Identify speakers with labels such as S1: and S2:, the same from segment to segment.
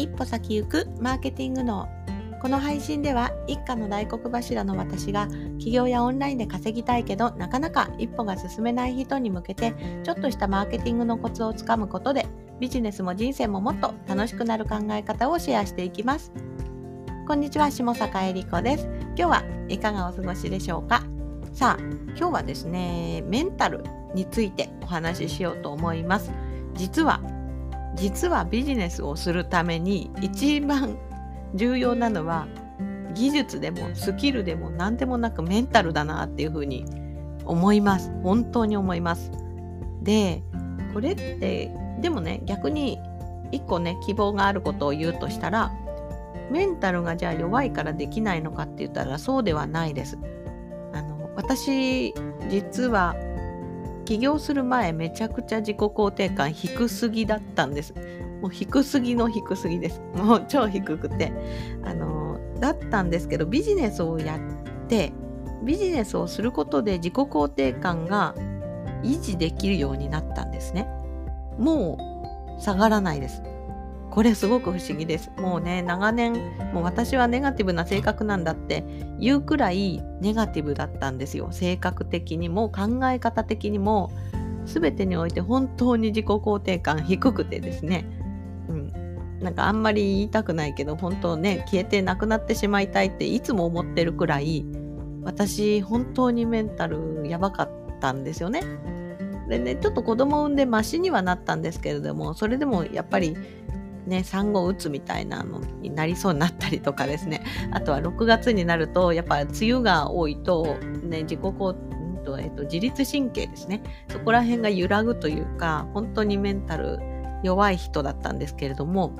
S1: 一歩先行くマーケティングのこの配信では一家の大黒柱の私が起業やオンラインで稼ぎたいけどなかなか一歩が進めない人に向けてちょっとしたマーケティングのコツをつかむことでビジネスも人生ももっと楽しくなる考え方をシェアしていきます。こんにちは下坂恵理子です。今日はいかがお過ごしでしょうか？さあ今日はですねメンタルについてお話ししようと思います。実は実はビジネスをするために一番重要なのは技術でもスキルでも何でもなくメンタルだなっていうふうに思います。本当に思います。でこれってでもね逆に一個ね希望があることを言うとしたらメンタルがじゃあ弱いからできないのかって言ったらそうではないです。あの私実は起業する前めちゃくちゃ自己肯定感低すぎだったんですもう低すぎの低すぎです。もう超低くて。あの、だったんですけど、ビジネスをやって、ビジネスをすることで自己肯定感が維持できるようになったんですね。もう下がらないです。これすごく不思議です。もうね、長年、もう私はネガティブな性格なんだって言うくらいネガティブだったんですよ。性格的にも考え方的にも全てにおいて本当に自己肯定感低くてですね。なんかあんまり言いたくないけど本当ね消えてなくなってしまいたいっていつも思ってるくらい私本当にメンタルやばかったんですよね。でねちょっと子供産んでマシにはなったんですけれどもそれでもやっぱりね産後うつみたいなのになりそうになったりとかですね。あとは6月になるとやっぱ梅雨が多いとね自己肯と、えっと、自律神経ですね。そこら辺が揺らぐというか本当にメンタル弱い人だったんですけれども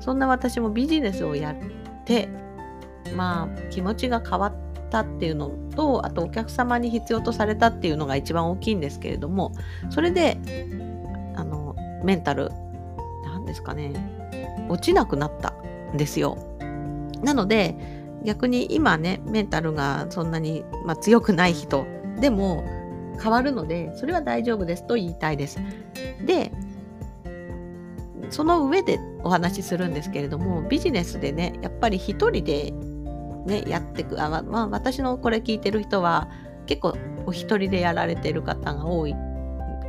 S1: そんな私もビジネスをやってまあ気持ちが変わったっていうのとあとお客様に必要とされたっていうのが一番大きいんですけれどもそれであのメンタルなんですかね落ちなくなったんですよ。なので逆に今ねメンタルがそんなに、まあ、強くない人でも変わるのでそれは大丈夫ですと言いたいです。でその上でお話しするんですけれどもビジネスでねやっぱり一人でねやってくあ、まあ、私のこれ聞いてる人は結構お一人でやられてる方が多い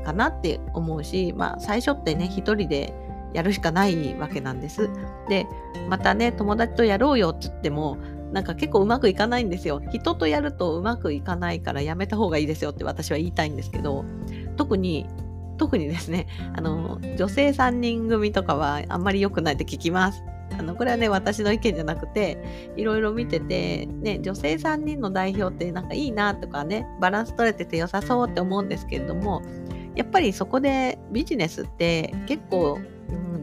S1: かなって思うし、まあ、最初ってね一人でやるしかないわけなんです。でまたね友達とやろうよっつってもなんか結構うまくいかないんですよ。人とやるとうまくいかないからやめた方がいいですよって私は言いたいんですけど特に特にですね、あの、女性3人組とかはあんまり良くないって聞きます。あの、これはね、私の意見じゃなくて、いろいろ見てて、ね、女性3人の代表ってなんかいいなとかね、バランス取れてて良さそうって思うんですけれども、やっぱりそこでビジネスって結構、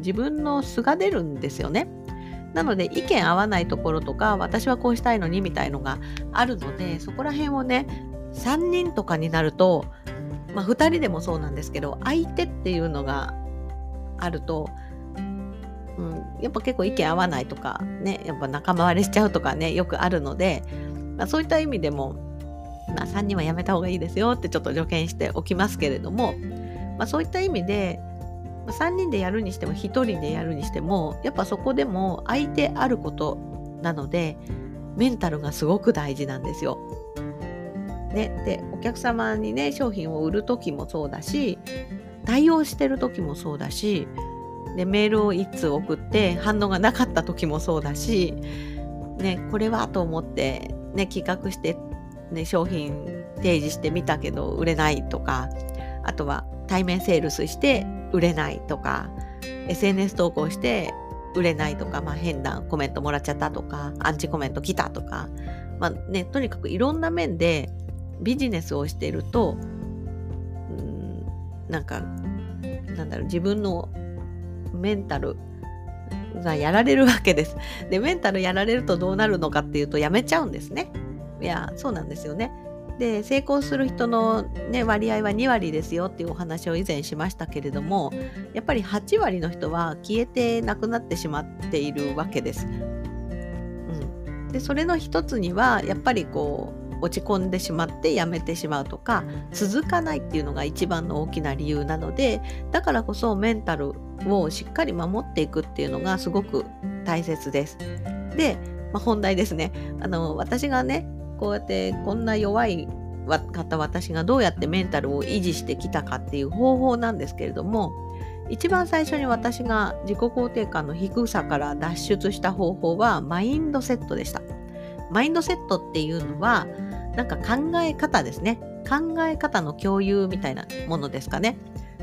S1: 自分の素が出るんですよね。なので意見合わないところとか私はこうしたいのにみたいのがあるのでそこら辺をね3人とかになるとまあ、2人でもそうなんですけど相手っていうのがあると、うん、やっぱ結構意見合わないとかねやっぱ仲間割れしちゃうとかねよくあるので、まあ、そういった意味でも、まあ、3人はやめた方がいいですよってちょっと助言しておきますけれども、まあ、そういった意味で3人でやるにしても1人でやるにしてもやっぱそこでも相手あることなのでメンタルがすごく大事なんですよ。ね、でお客様にね商品を売る時もそうだし対応してる時もそうだしでメールを1通送って反応がなかった時もそうだし、ね、これはと思って、ね、企画して、ね、商品提示してみたけど売れないとかあとは対面セールスして売れないとか SNS 投稿して売れないとか、まあ、変なコメントもらっちゃったとかアンチコメント来たとか、まあね、とにかくいろんな面でビジネスをしていると、うん、なんか、なんだろう、自分のメンタルがやられるわけです。で、メンタルやられるとどうなるのかっていうと、やめちゃうんですね。いや、そうなんですよね。で成功する人の、ね、割合は2割ですよっていうお話を以前しましたけれどもやっぱり8割の人は消えてなくなってしまっているわけです。うん、でそれの一つにはやっぱりこう落ち込んでしまってやめてしまうとか続かないっていうのが一番の大きな理由なのでだからこそメンタルをしっかり守っていくっていうのがすごく大切です。で、まあ、本題ですねあの私がねこうやってこんな弱い方私がどうやってメンタルを維持してきたかっていう方法なんですけれども一番最初に私が自己肯定感の低さから脱出した方法はマインドセットでした。マインドセットっていうのはなんか考え方ですね。考え方の共有みたいなものですかね。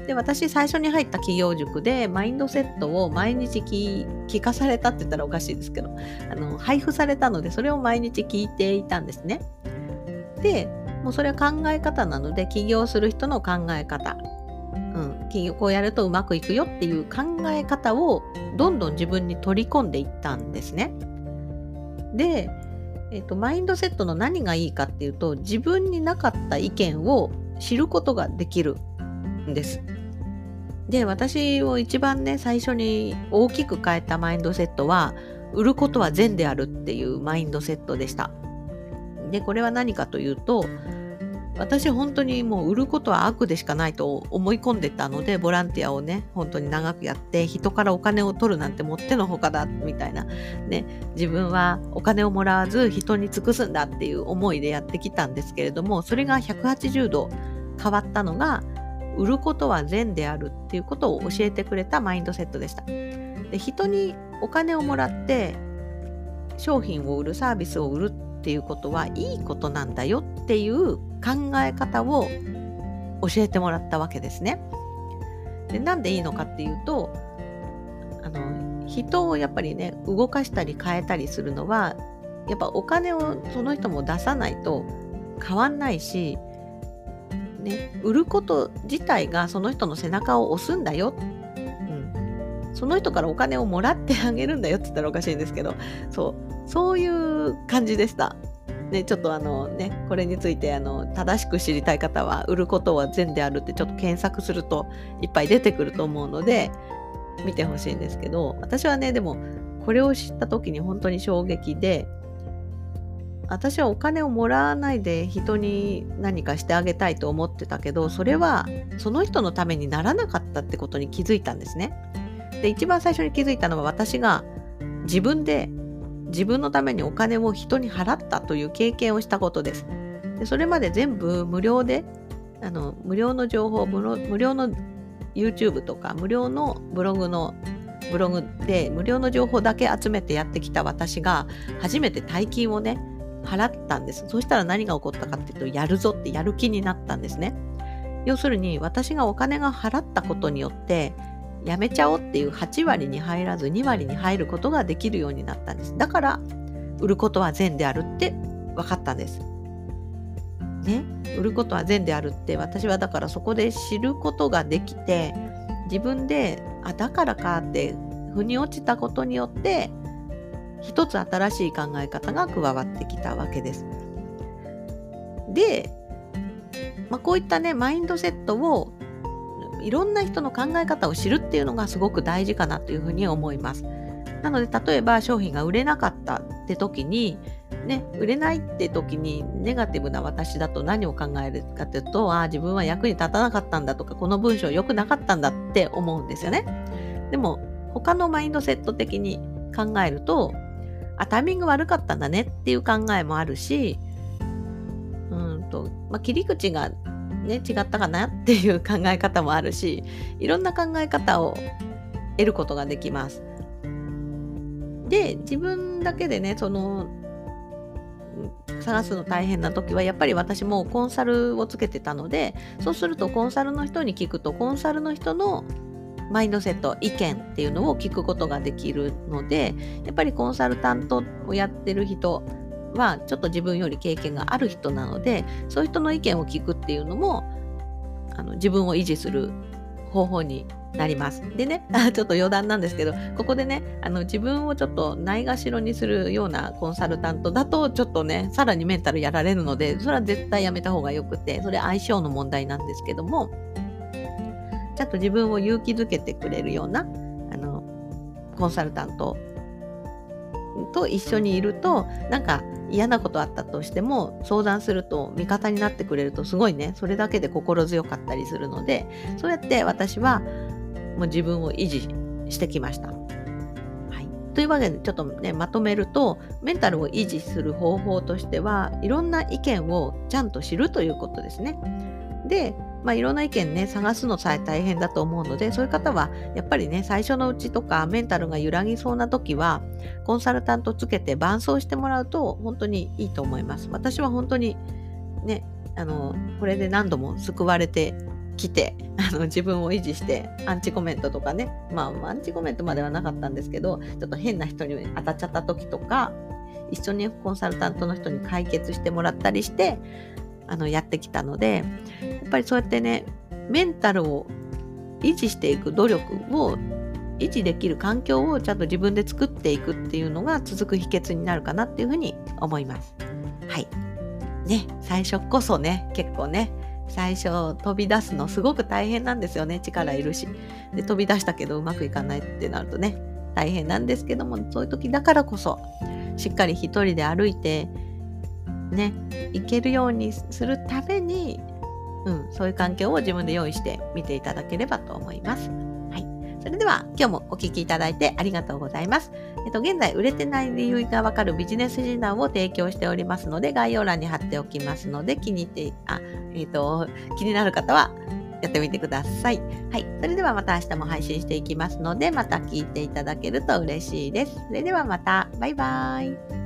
S1: で私最初に入った企業塾でマインドセットを毎日聞かされたって言ったらおかしいですけどあの配布されたのでそれを毎日聞いていたんですね。でもうそれは考え方なので起業する人の考え方うん、起業こうやるとうまくいくよっていう考え方をどんどん自分に取り込んでいったんですね。で、えーと、マインドセットの何がいいかっていうと自分になかった意見を知ることができるんです。で私を一番ね最初に大きく変えたマインドセットは売ることは善であるっていうマインドセットでした。でこれは何かというと私本当にもう売ることは悪でしかないと思い込んでたのでボランティアをね本当に長くやって人からお金を取るなんてもってのほかだみたいなね自分はお金をもらわず人に尽くすんだっていう思いでやってきたんですけれどもそれが180度変わったのが売ることは善であるっていうことを教えてくれたマインドセットでした。で人にお金をもらって商品を売るサービスを売るっていうことはいいことなんだよっていう考え方を教えてもらったわけですね。でなんでいいのかっていうとあの人をやっぱりね動かしたり変えたりするのはやっぱお金をその人も出さないと変わんないし、ね、売ること自体がその人の背中を押すんだよ、うん、その人からお金をもらってあげるんだよって言ったらおかしいんですけどそうそういう感じでした。ね、ちょっとあのね、これについてあの正しく知りたい方は、売ることは善であるってちょっと検索するといっぱい出てくると思うので、見てほしいんですけど、私はね、でも、これを知った時に本当に衝撃で、私はお金をもらわないで人に何かしてあげたいと思ってたけど、それはその人のためにならなかったってことに気づいたんですね。で、一番最初に気づいたのは私が自分で自分のためにお金を人に払ったという経験をしたことです。でそれまで全部無料であの無料の情報無料の YouTube とか無料のブログのブログで無料の情報だけ集めてやってきた私が初めて大金をね払ったんです。そしたら何が起こったかっていうとやるぞってやる気になったんですね。要するに私がお金が払ったことによってやめちゃおうっていう8割に入らず2割に入ることができるようになったんです。だから売ることは善であるって分かったんです。ね、売ることは善であるって私はだからそこで知ることができて自分であだからかって腑に落ちたことによって一つ新しい考え方が加わってきたわけです。で、まあ、こういったねマインドセットをいろんな人の考え方を知るっていうのがすごく大事かなというふうに思います。なので例えば商品が売れなかったって時にね、売れないって時にネガティブな私だと何を考えるかというとああ自分は役に立たなかったんだとかこの文章良くなかったんだって思うんですよね。でも他のマインドセット的に考えるとあタイミング悪かったんだねっていう考えもあるしうんと、まあ、切り口がね、違ったかなっていう考え方もあるし、いろんな考え方を得ることができます。で、自分だけでね、その、探すの大変な時はやっぱり私もコンサルをつけてたのでそうするとコンサルの人に聞くとコンサルの人のマインドセット意見っていうのを聞くことができるのでやっぱりコンサルタントをやってる人はちょっと自分より経験がある人なのでそういう人の意見を聞くっていうのもあの自分を維持する方法になります。でね、ちょっと余談なんですけど、ここでね、あの自分をちょっとないがしろにするようなコンサルタントだと、ちょっとね、さらにメンタルやられるので、それは絶対やめた方がよくて、それ相性の問題なんですけども、ちょっと自分を勇気づけてくれるような、あの、コンサルタントと一緒にいると、なんか嫌なことあったとしても相談すると味方になってくれるとすごいねそれだけで心強かったりするのでそうやって私はもう自分を維持してきました。はい、というわけでちょっとねまとめるとメンタルを維持する方法としてはいろんな意見をちゃんと知るということですね。でまあ、いろんな意見ね探すのさえ大変だと思うのでそういう方はやっぱりね最初のうちとかメンタルが揺らぎそうな時はコンサルタントつけて伴走してもらうと本当にいいと思います。私は本当にねあのこれで何度も救われてきてあの自分を維持してアンチコメントとかねまあアンチコメントまではなかったんですけどちょっと変な人に当たっちゃった時とか一緒にコンサルタントの人に解決してもらったりしてあのやってきたのでやっぱりそうやってねメンタルを維持していく努力を維持できる環境をちゃんと自分で作っていくっていうのが続く秘訣になるかなっていうふうに思います。はい。ね、最初こそね、結構ね、最初飛び出すのすごく大変なんですよね。力いるし。で、飛び出したけどうまくいかないってなるとね、大変なんですけども、そういう時だからこそ、しっかり一人で歩いて、ね、行けるようにするために、うん、そういう環境を自分で用意してみていただければと思います。はい。それでは今日もお聴きいただいてありがとうございます。えっと、現在売れてない理由がわかるビジネス診断を提供しておりますので、概要欄に貼っておきますので、気に入って、あ、えっと、気になる方はやってみてください。はい。それではまた明日も配信していきますので、また聞いていただけると嬉しいです。それではまた。バイバーイ。